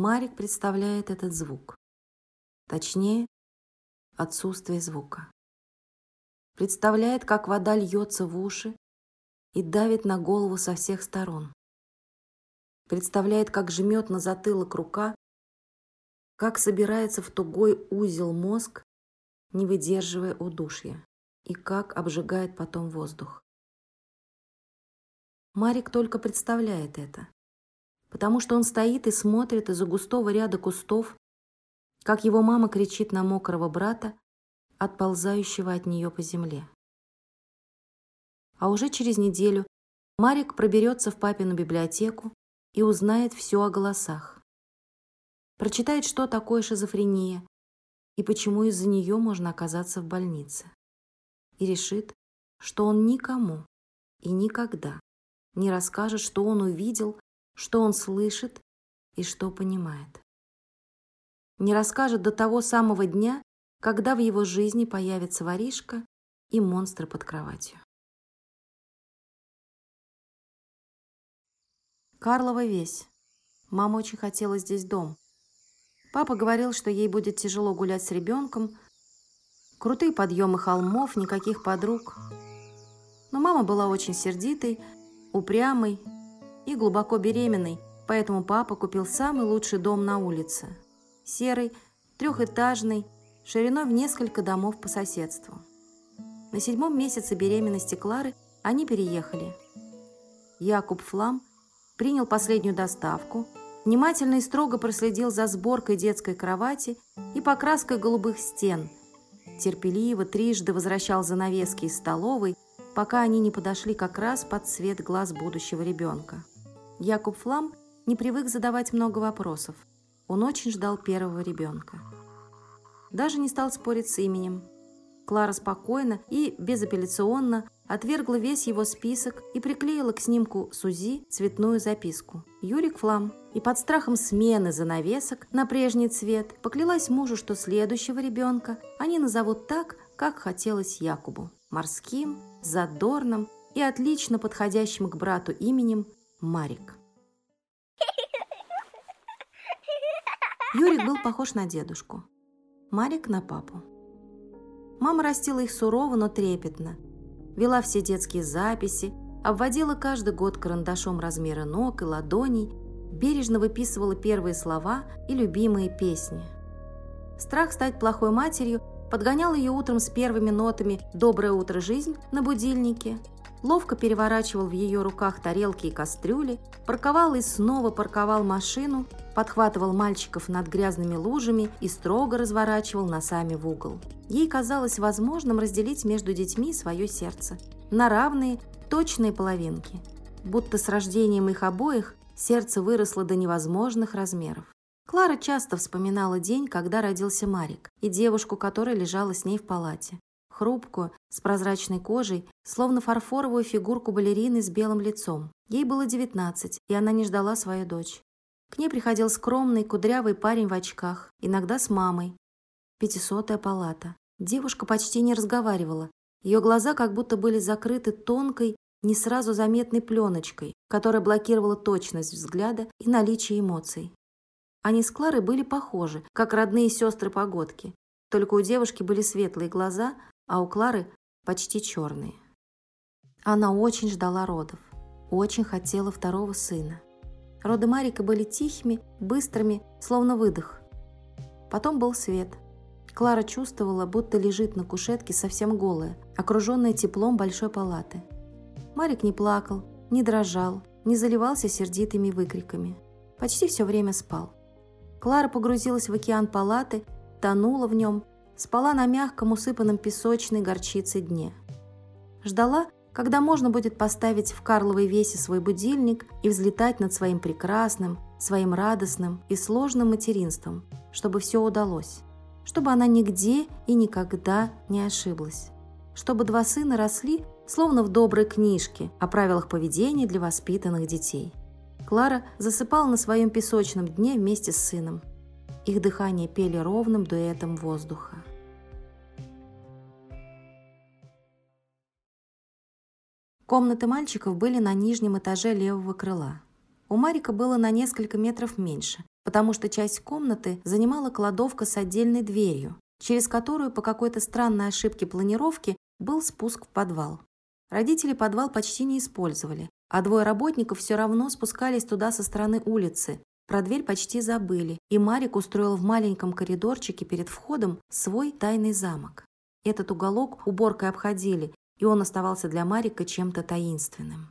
Марик представляет этот звук. Точнее, отсутствие звука. Представляет, как вода льется в уши и давит на голову со всех сторон. Представляет, как жмет на затылок рука, как собирается в тугой узел мозг, не выдерживая удушья, и как обжигает потом воздух. Марик только представляет это потому что он стоит и смотрит из-за густого ряда кустов, как его мама кричит на мокрого брата, отползающего от нее по земле. А уже через неделю Марик проберется в папину библиотеку и узнает все о голосах. Прочитает, что такое шизофрения и почему из-за нее можно оказаться в больнице. И решит, что он никому и никогда не расскажет, что он увидел что он слышит и что понимает. Не расскажет до того самого дня, когда в его жизни появится воришка и монстры под кроватью. Карлова весь. Мама очень хотела здесь дом. Папа говорил, что ей будет тяжело гулять с ребенком. Крутые подъемы холмов, никаких подруг. Но мама была очень сердитой, упрямой и глубоко беременной, поэтому папа купил самый лучший дом на улице. Серый, трехэтажный, шириной в несколько домов по соседству. На седьмом месяце беременности Клары они переехали. Якуб Флам принял последнюю доставку, внимательно и строго проследил за сборкой детской кровати и покраской голубых стен, терпеливо трижды возвращал занавески из столовой, пока они не подошли как раз под цвет глаз будущего ребенка. Якуб Флам не привык задавать много вопросов. Он очень ждал первого ребенка. Даже не стал спорить с именем. Клара спокойно и безапелляционно отвергла весь его список и приклеила к снимку Сузи цветную записку. Юрик Флам. И под страхом смены занавесок на прежний цвет поклялась мужу, что следующего ребенка они назовут так, как хотелось Якубу. Морским, задорным и отлично подходящим к брату именем Марик. Юрик был похож на дедушку, Марик на папу. Мама растила их сурово, но трепетно, вела все детские записи, обводила каждый год карандашом размеры ног и ладоней, бережно выписывала первые слова и любимые песни. Страх стать плохой матерью подгонял ее утром с первыми нотами «Доброе утро, жизнь» на будильнике – ловко переворачивал в ее руках тарелки и кастрюли, парковал и снова парковал машину, подхватывал мальчиков над грязными лужами и строго разворачивал носами в угол. Ей казалось возможным разделить между детьми свое сердце на равные, точные половинки, будто с рождением их обоих сердце выросло до невозможных размеров. Клара часто вспоминала день, когда родился Марик, и девушку, которая лежала с ней в палате хрупкую, с прозрачной кожей, словно фарфоровую фигурку балерины с белым лицом. Ей было 19, и она не ждала свою дочь. К ней приходил скромный, кудрявый парень в очках, иногда с мамой. Пятисотая палата. Девушка почти не разговаривала. Ее глаза как будто были закрыты тонкой, не сразу заметной пленочкой, которая блокировала точность взгляда и наличие эмоций. Они с Кларой были похожи, как родные сестры-погодки. Только у девушки были светлые глаза, а у Клары почти черные. Она очень ждала родов, очень хотела второго сына. Роды Марика были тихими, быстрыми, словно выдох. Потом был свет. Клара чувствовала, будто лежит на кушетке совсем голая, окруженная теплом большой палаты. Марик не плакал, не дрожал, не заливался сердитыми выкриками. Почти все время спал. Клара погрузилась в океан палаты, тонула в нем спала на мягком, усыпанном песочной горчицей дне. Ждала, когда можно будет поставить в Карловой весе свой будильник и взлетать над своим прекрасным, своим радостным и сложным материнством, чтобы все удалось, чтобы она нигде и никогда не ошиблась, чтобы два сына росли, словно в доброй книжке о правилах поведения для воспитанных детей. Клара засыпала на своем песочном дне вместе с сыном. Их дыхание пели ровным дуэтом воздуха. Комнаты мальчиков были на нижнем этаже левого крыла. У Марика было на несколько метров меньше, потому что часть комнаты занимала кладовка с отдельной дверью, через которую по какой-то странной ошибке планировки был спуск в подвал. Родители подвал почти не использовали, а двое работников все равно спускались туда со стороны улицы. Про дверь почти забыли, и Марик устроил в маленьком коридорчике перед входом свой тайный замок. Этот уголок уборкой обходили, и он оставался для Марика чем-то таинственным.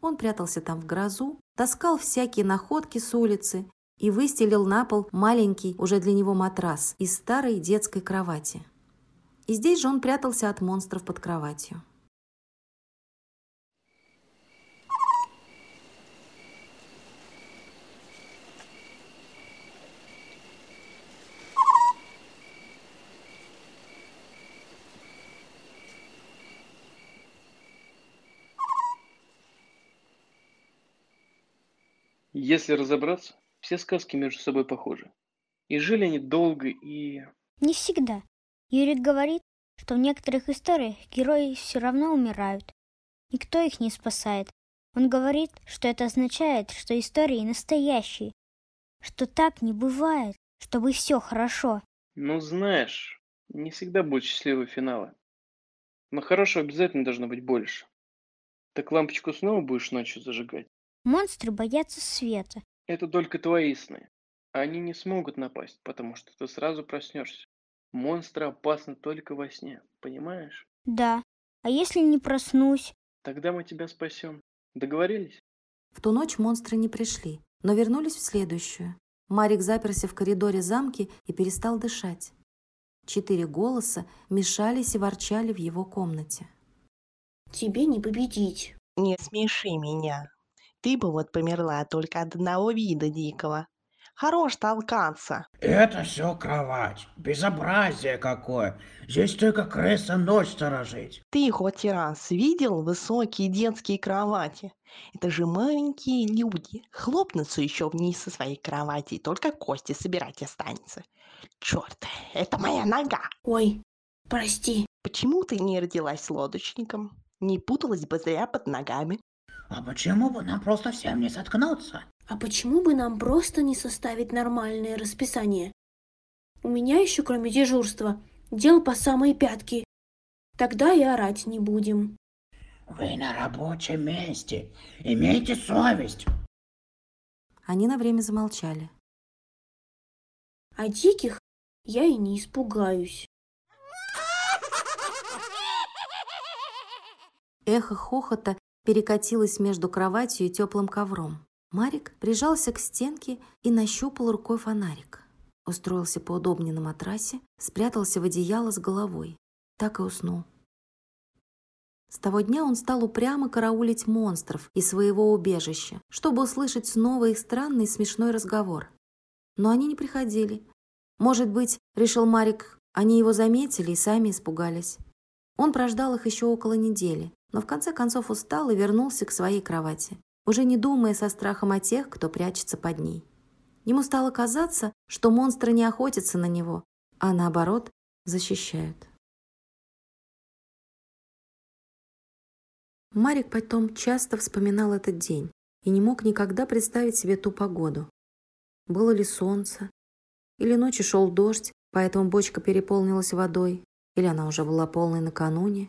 Он прятался там в грозу, таскал всякие находки с улицы и выстелил на пол маленький уже для него матрас из старой детской кровати. И здесь же он прятался от монстров под кроватью. Если разобраться, все сказки между собой похожи. И жили они долго и... Не всегда. Юрик говорит, что в некоторых историях герои все равно умирают. Никто их не спасает. Он говорит, что это означает, что истории настоящие. Что так не бывает, чтобы все хорошо. Ну, знаешь, не всегда будут счастливые финалы. Но хорошего обязательно должно быть больше. Так лампочку снова будешь ночью зажигать? Монстры боятся света. Это только твои сны. Они не смогут напасть, потому что ты сразу проснешься. Монстры опасны только во сне, понимаешь? Да. А если не проснусь? Тогда мы тебя спасем. Договорились? В ту ночь монстры не пришли, но вернулись в следующую. Марик заперся в коридоре замки и перестал дышать. Четыре голоса мешались и ворчали в его комнате. Тебе не победить. Не смеши меня. Ты бы вот померла только от одного вида дикого. Хорош толкаться. Это все кровать. Безобразие какое. Здесь только крыса ночь сторожить. Ты хоть раз видел высокие детские кровати? Это же маленькие люди. Хлопнутся еще вниз со своей кровати, и только кости собирать останется. Черт, это моя нога. Ой, прости. Почему ты не родилась лодочником? Не путалась бы зря под ногами. А почему бы нам просто всем не соткнуться? А почему бы нам просто не составить нормальное расписание? У меня еще, кроме дежурства, дел по самые пятки. Тогда и орать не будем. Вы на рабочем месте. Имейте совесть. Они на время замолчали. А диких я и не испугаюсь. Эхо хохота перекатилась между кроватью и теплым ковром. Марик прижался к стенке и нащупал рукой фонарик. Устроился поудобнее на матрасе, спрятался в одеяло с головой. Так и уснул. С того дня он стал упрямо караулить монстров из своего убежища, чтобы услышать снова их странный смешной разговор. Но они не приходили. Может быть, решил Марик, они его заметили и сами испугались. Он прождал их еще около недели, но в конце концов устал и вернулся к своей кровати, уже не думая со страхом о тех, кто прячется под ней. Ему стало казаться, что монстры не охотятся на него, а наоборот защищают. Марик потом часто вспоминал этот день и не мог никогда представить себе ту погоду. Было ли солнце? Или ночью шел дождь, поэтому бочка переполнилась водой? Или она уже была полной накануне?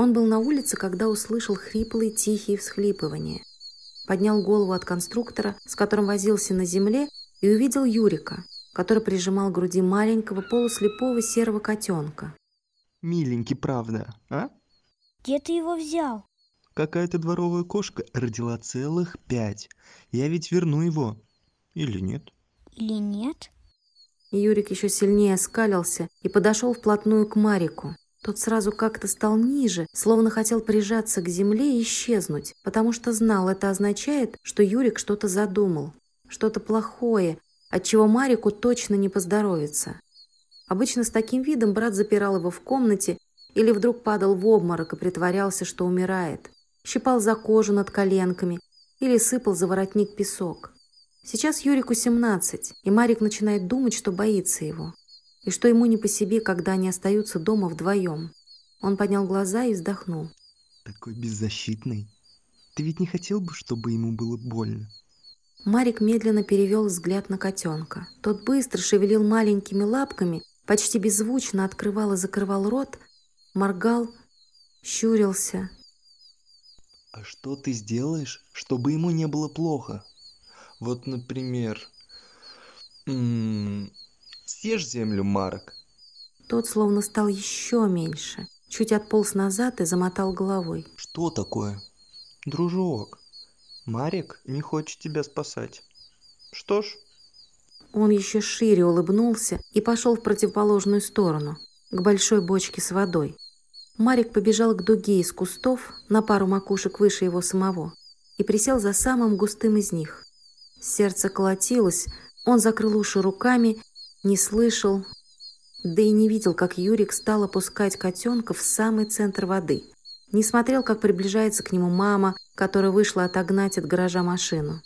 Он был на улице, когда услышал хриплые тихие всхлипывания. Поднял голову от конструктора, с которым возился на земле, и увидел Юрика, который прижимал к груди маленького полуслепого серого котенка. Миленький, правда, а? Где ты его взял? Какая-то дворовая кошка родила целых пять. Я ведь верну его. Или нет? Или нет? Юрик еще сильнее оскалился и подошел вплотную к Марику. Тот сразу как-то стал ниже, словно хотел прижаться к земле и исчезнуть, потому что знал, это означает, что Юрик что-то задумал, что-то плохое, от чего Марику точно не поздоровится. Обычно с таким видом брат запирал его в комнате или вдруг падал в обморок и притворялся, что умирает, щипал за кожу над коленками или сыпал за воротник песок. Сейчас Юрику 17, и Марик начинает думать, что боится его и что ему не по себе, когда они остаются дома вдвоем. Он поднял глаза и вздохнул. Такой беззащитный. Ты ведь не хотел бы, чтобы ему было больно? Марик медленно перевел взгляд на котенка. Тот быстро шевелил маленькими лапками, почти беззвучно открывал и закрывал рот, моргал, щурился. А что ты сделаешь, чтобы ему не было плохо? Вот, например, съешь землю, Марк. Тот словно стал еще меньше, чуть отполз назад и замотал головой. Что такое? Дружок, Марик не хочет тебя спасать. Что ж, Он еще шире улыбнулся и пошел в противоположную сторону, к большой бочке с водой. Марик побежал к дуге из кустов на пару макушек выше его самого и присел за самым густым из них. Сердце колотилось, он закрыл уши руками, не слышал, да и не видел, как Юрик стал опускать котенка в самый центр воды. Не смотрел, как приближается к нему мама, которая вышла отогнать от гаража машину.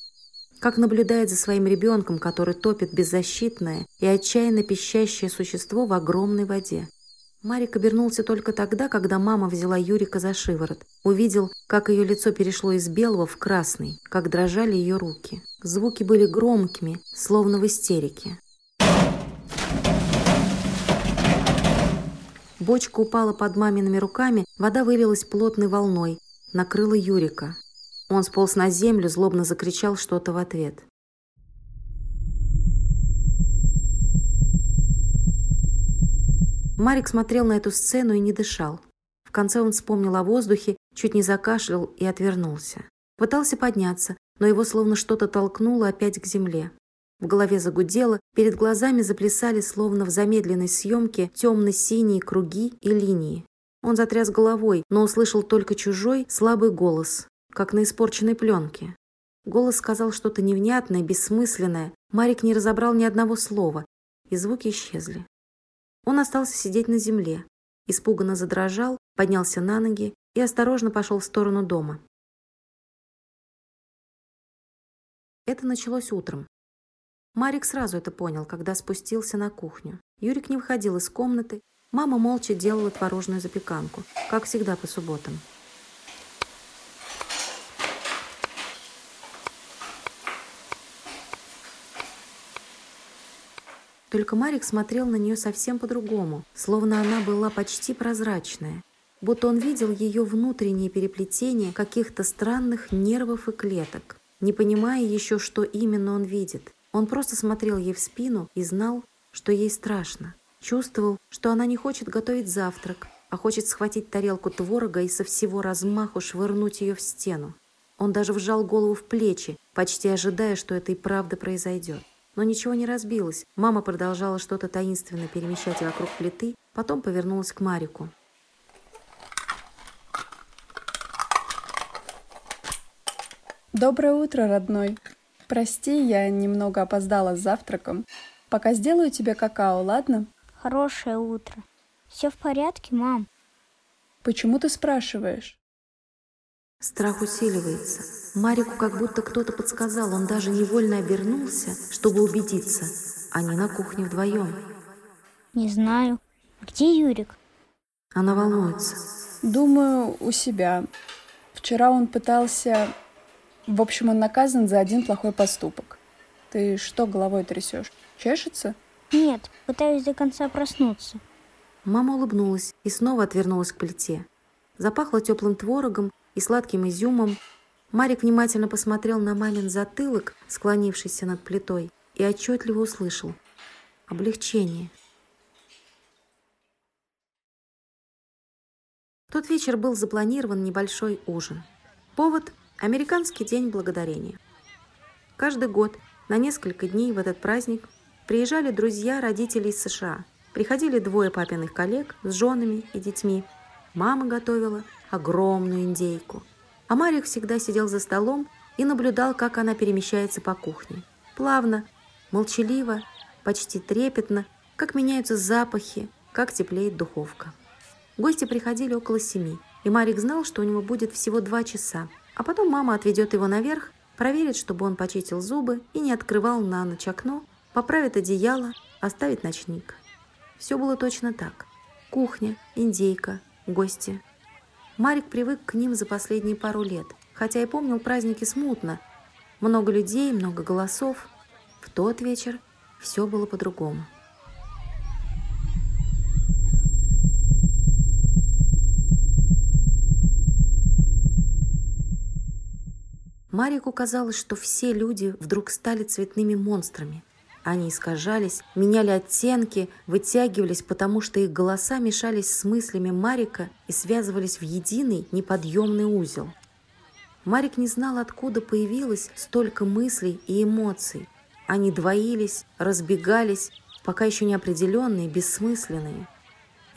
Как наблюдает за своим ребенком, который топит беззащитное и отчаянно пищащее существо в огромной воде. Марик обернулся только тогда, когда мама взяла Юрика за шиворот. Увидел, как ее лицо перешло из белого в красный, как дрожали ее руки. Звуки были громкими, словно в истерике. Бочка упала под мамиными руками, вода вылилась плотной волной, накрыла Юрика. Он сполз на землю, злобно закричал что-то в ответ. Марик смотрел на эту сцену и не дышал. В конце он вспомнил о воздухе, чуть не закашлял и отвернулся. Пытался подняться, но его словно что-то толкнуло опять к земле. В голове загудело, перед глазами заплясали, словно в замедленной съемке, темно-синие круги и линии. Он затряс головой, но услышал только чужой, слабый голос, как на испорченной пленке. Голос сказал что-то невнятное, бессмысленное. Марик не разобрал ни одного слова, и звуки исчезли. Он остался сидеть на земле, испуганно задрожал, поднялся на ноги и осторожно пошел в сторону дома. Это началось утром. Марик сразу это понял, когда спустился на кухню. Юрик не выходил из комнаты, мама молча делала творожную запеканку, как всегда по субботам. Только Марик смотрел на нее совсем по-другому, словно она была почти прозрачная, будто он видел ее внутреннее переплетение каких-то странных нервов и клеток, не понимая еще, что именно он видит. Он просто смотрел ей в спину и знал, что ей страшно. Чувствовал, что она не хочет готовить завтрак, а хочет схватить тарелку творога и со всего размаху швырнуть ее в стену. Он даже вжал голову в плечи, почти ожидая, что это и правда произойдет. Но ничего не разбилось. Мама продолжала что-то таинственно перемещать вокруг плиты, потом повернулась к Марику. Доброе утро, родной. Прости, я немного опоздала с завтраком. Пока сделаю тебе какао, ладно? Хорошее утро. Все в порядке, мам? Почему ты спрашиваешь? Страх усиливается. Марику как будто кто-то подсказал. Он даже невольно обернулся, чтобы убедиться. Они на кухне вдвоем. Не знаю. Где Юрик? Она волнуется. Думаю, у себя. Вчера он пытался... В общем, он наказан за один плохой поступок. Ты что головой трясешь? Чешется? Нет, пытаюсь до конца проснуться. Мама улыбнулась и снова отвернулась к плите. Запахло теплым творогом и сладким изюмом. Марик внимательно посмотрел на мамин затылок, склонившийся над плитой, и отчетливо услышал. Облегчение. В тот вечер был запланирован небольшой ужин. Повод – Американский день благодарения. Каждый год на несколько дней в этот праздник приезжали друзья родителей из США. Приходили двое папиных коллег с женами и детьми. Мама готовила огромную индейку. А Марик всегда сидел за столом и наблюдал, как она перемещается по кухне. Плавно, молчаливо, почти трепетно, как меняются запахи, как теплеет духовка. Гости приходили около семи, и Марик знал, что у него будет всего два часа. А потом мама отведет его наверх, проверит, чтобы он почистил зубы и не открывал на ночь окно, поправит одеяло, оставит ночник. Все было точно так. Кухня, индейка, гости – Марик привык к ним за последние пару лет, хотя и помнил праздники смутно. Много людей, много голосов. В тот вечер все было по-другому. Марику казалось, что все люди вдруг стали цветными монстрами. Они искажались, меняли оттенки, вытягивались, потому что их голоса мешались с мыслями Марика и связывались в единый неподъемный узел. Марик не знал, откуда появилось столько мыслей и эмоций. Они двоились, разбегались, пока еще неопределенные, бессмысленные.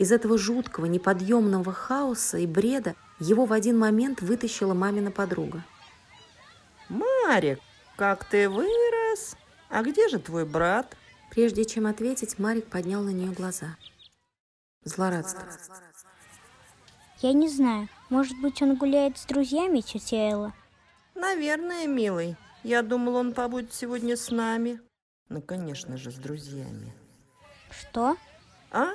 Из этого жуткого, неподъемного хаоса и бреда его в один момент вытащила мамина подруга. Марик, как ты вырос! А где же твой брат? Прежде чем ответить, Марик поднял на нее глаза. Злорадство. Я не знаю. Может быть, он гуляет с друзьями, тетя Элла? Наверное, милый. Я думал, он побудет сегодня с нами. Ну, конечно же, с друзьями. Что? А?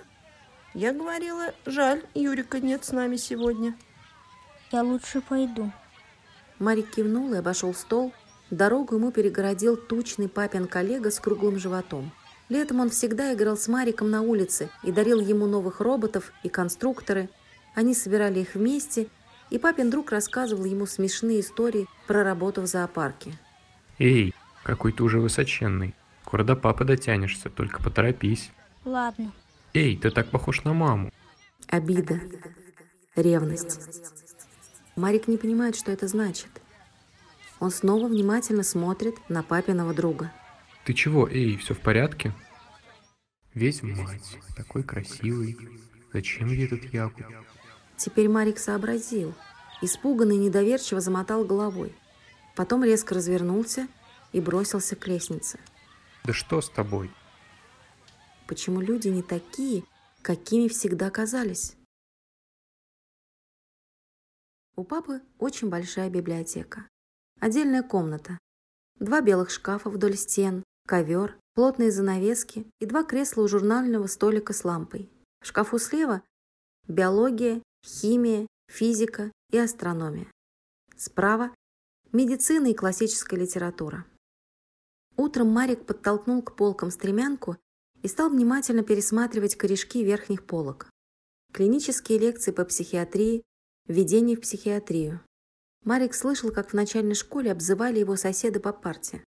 Я говорила, жаль, Юрика нет с нами сегодня. Я лучше пойду. Марик кивнул и обошел стол. Дорогу ему перегородил тучный папин коллега с круглым животом. Летом он всегда играл с Мариком на улице и дарил ему новых роботов и конструкторы. Они собирали их вместе, и папин друг рассказывал ему смешные истории про работу в зоопарке. Эй, какой ты уже высоченный. Скоро до папы дотянешься, только поторопись. Ладно. Эй, ты так похож на маму. Обида. Ревность. Марик не понимает, что это значит. Он снова внимательно смотрит на папиного друга. Ты чего, эй, все в порядке? Весь в мать, такой красивый. Зачем ей этот Якуб? Теперь Марик сообразил. Испуганный недоверчиво замотал головой. Потом резко развернулся и бросился к лестнице. Да что с тобой? Почему люди не такие, какими всегда казались? У папы очень большая библиотека. Отдельная комната. Два белых шкафа вдоль стен, ковер, плотные занавески и два кресла у журнального столика с лампой. В шкафу слева – биология, химия, физика и астрономия. Справа – медицина и классическая литература. Утром Марик подтолкнул к полкам стремянку и стал внимательно пересматривать корешки верхних полок. Клинические лекции по психиатрии, Введение в психиатрию. Марик слышал, как в начальной школе обзывали его соседы по парте.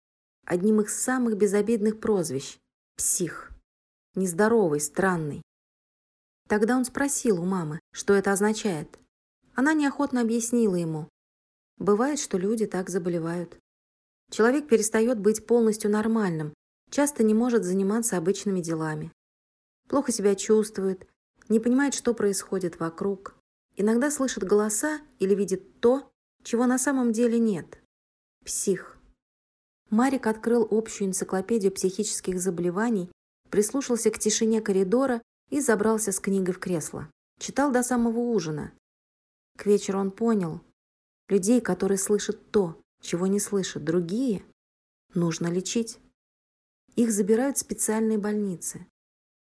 Одним из самых безобидных прозвищ – псих. Нездоровый, странный. Тогда он спросил у мамы, что это означает. Она неохотно объяснила ему. Бывает, что люди так заболевают. Человек перестает быть полностью нормальным, часто не может заниматься обычными делами. Плохо себя чувствует, не понимает, что происходит вокруг – Иногда слышит голоса или видит то, чего на самом деле нет. Псих. Марик открыл общую энциклопедию психических заболеваний, прислушался к тишине коридора и забрался с книгой в кресло. Читал до самого ужина. К вечеру он понял, людей, которые слышат то, чего не слышат другие, нужно лечить. Их забирают в специальные больницы.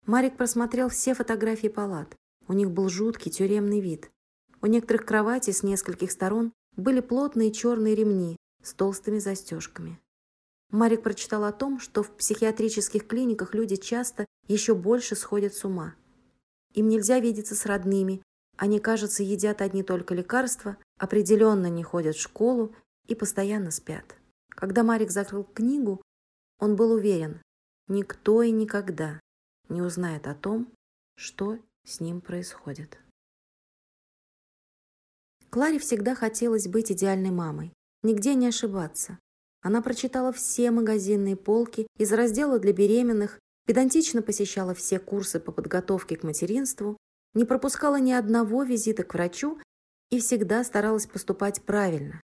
Марик просмотрел все фотографии палат. У них был жуткий тюремный вид. У некоторых кроватей с нескольких сторон были плотные черные ремни с толстыми застежками. Марик прочитал о том, что в психиатрических клиниках люди часто еще больше сходят с ума. Им нельзя видеться с родными, они, кажется, едят одни только лекарства, определенно не ходят в школу и постоянно спят. Когда Марик закрыл книгу, он был уверен, никто и никогда не узнает о том, что с ним происходит. Кларе всегда хотелось быть идеальной мамой, нигде не ошибаться. Она прочитала все магазинные полки из раздела для беременных, педантично посещала все курсы по подготовке к материнству, не пропускала ни одного визита к врачу и всегда старалась поступать правильно.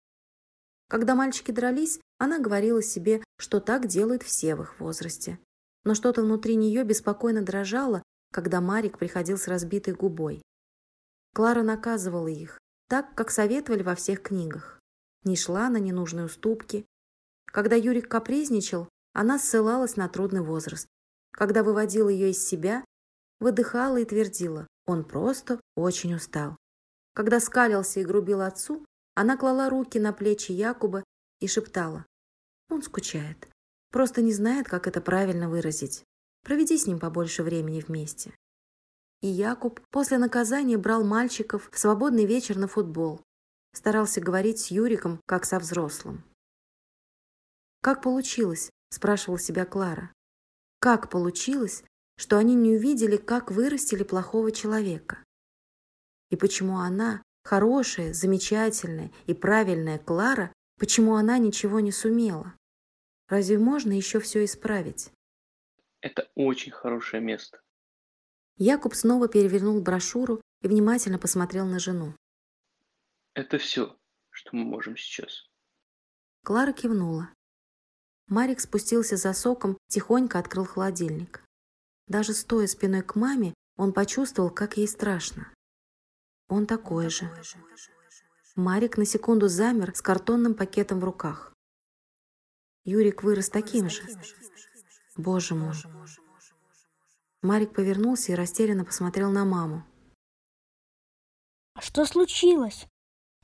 Когда мальчики дрались, она говорила себе, что так делают все в их возрасте. Но что-то внутри нее беспокойно дрожало, когда Марик приходил с разбитой губой. Клара наказывала их, так, как советовали во всех книгах. Не шла на ненужные уступки. Когда Юрик капризничал, она ссылалась на трудный возраст. Когда выводила ее из себя, выдыхала и твердила, он просто очень устал. Когда скалился и грубил отцу, она клала руки на плечи Якуба и шептала, Он скучает. Просто не знает, как это правильно выразить. Проведи с ним побольше времени вместе. И Якуб после наказания брал мальчиков в свободный вечер на футбол. Старался говорить с Юриком, как со взрослым. «Как получилось?» – спрашивала себя Клара. «Как получилось, что они не увидели, как вырастили плохого человека? И почему она, хорошая, замечательная и правильная Клара, почему она ничего не сумела? Разве можно еще все исправить?» Это очень хорошее место. Якуб снова перевернул брошюру и внимательно посмотрел на жену. Это все, что мы можем сейчас. Клара кивнула. Марик спустился за соком, тихонько открыл холодильник. Даже стоя спиной к маме, он почувствовал, как ей страшно. Он такой же. Марик на секунду замер с картонным пакетом в руках. Юрик вырос таким же. Боже мой. Марик повернулся и растерянно посмотрел на маму. А что случилось?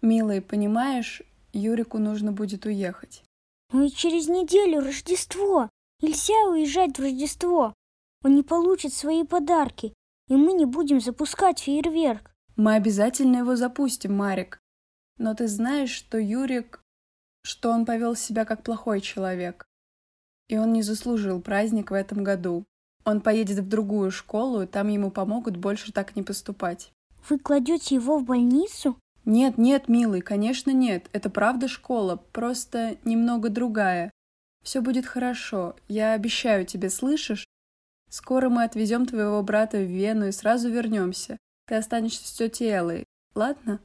Милый, понимаешь, Юрику нужно будет уехать. Ну и через неделю Рождество. Нельзя уезжать в Рождество. Он не получит свои подарки, и мы не будем запускать фейерверк. Мы обязательно его запустим, Марик. Но ты знаешь, что Юрик... что он повел себя как плохой человек. И он не заслужил праздник в этом году. Он поедет в другую школу, там ему помогут больше так не поступать. Вы кладете его в больницу? Нет, нет, милый, конечно нет. Это правда школа, просто немного другая. Все будет хорошо. Я обещаю тебе, слышишь? Скоро мы отвезем твоего брата в Вену и сразу вернемся. Ты останешься с тетей Эллой, ладно?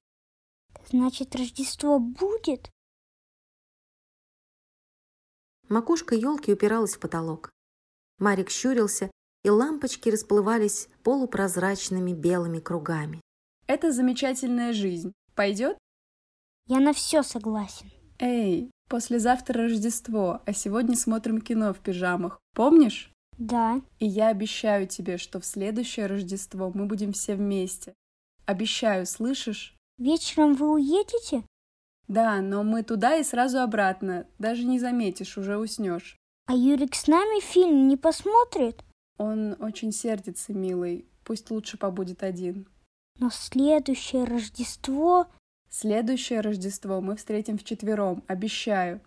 Значит, Рождество будет? Макушка елки упиралась в потолок. Марик щурился, и лампочки расплывались полупрозрачными белыми кругами. Это замечательная жизнь. Пойдет? Я на все согласен. Эй, послезавтра Рождество, а сегодня смотрим кино в пижамах. Помнишь? Да. И я обещаю тебе, что в следующее Рождество мы будем все вместе. Обещаю, слышишь? Вечером вы уедете? Да, но мы туда и сразу обратно. Даже не заметишь, уже уснешь. А Юрик с нами фильм не посмотрит? Он очень сердится, милый. Пусть лучше побудет один. Но следующее Рождество... Следующее Рождество мы встретим вчетвером, обещаю.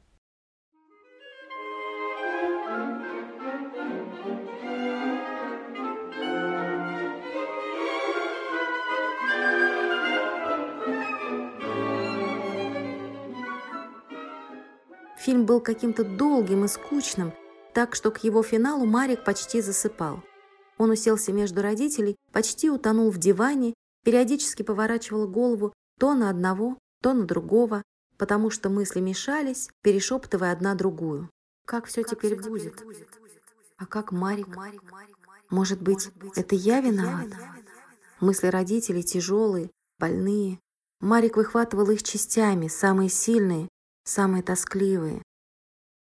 Фильм был каким-то долгим и скучным, так что к его финалу Марик почти засыпал. Он уселся между родителей, почти утонул в диване, периодически поворачивал голову то на одного, то на другого, потому что мысли мешались, перешептывая одна другую. Как все как теперь все будет? будет? А как Марик? Может быть, это я виновата? Мысли родителей тяжелые, больные. Марик выхватывал их частями, самые сильные, самые тоскливые.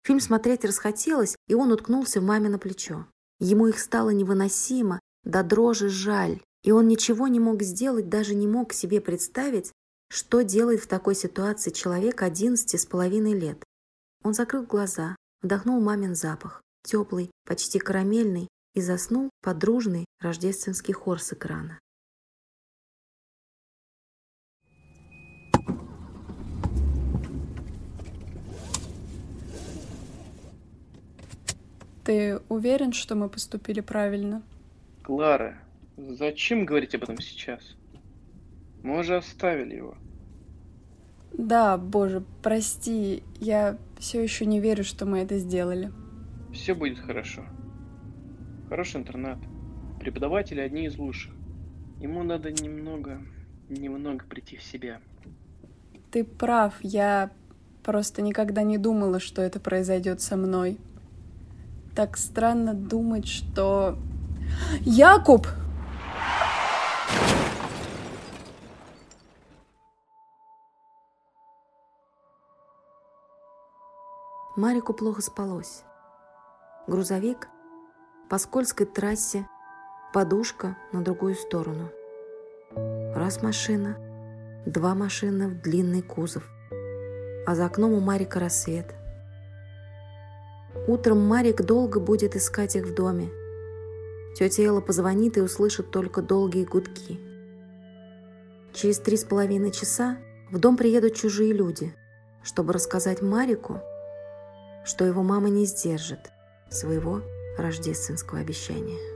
Фильм смотреть расхотелось, и он уткнулся в маме на плечо. Ему их стало невыносимо, до дрожи жаль, и он ничего не мог сделать, даже не мог себе представить, что делает в такой ситуации человек одиннадцати с половиной лет. Он закрыл глаза, вдохнул мамин запах, теплый, почти карамельный, и заснул под дружный рождественский хор с экрана. Ты уверен, что мы поступили правильно? Клара, зачем говорить об этом сейчас? Мы уже оставили его. Да, боже, прости, я все еще не верю, что мы это сделали. Все будет хорошо. Хороший интернат. Преподаватели одни из лучших. Ему надо немного, немного прийти в себя. Ты прав, я просто никогда не думала, что это произойдет со мной. Так странно думать, что... Якуб! Марику плохо спалось. Грузовик по скользкой трассе, подушка на другую сторону. Раз машина, два машины в длинный кузов, а за окном у Марика рассвет – Утром Марик долго будет искать их в доме. Тетя Элла позвонит и услышит только долгие гудки. Через три с половиной часа в дом приедут чужие люди, чтобы рассказать Марику, что его мама не сдержит своего рождественского обещания.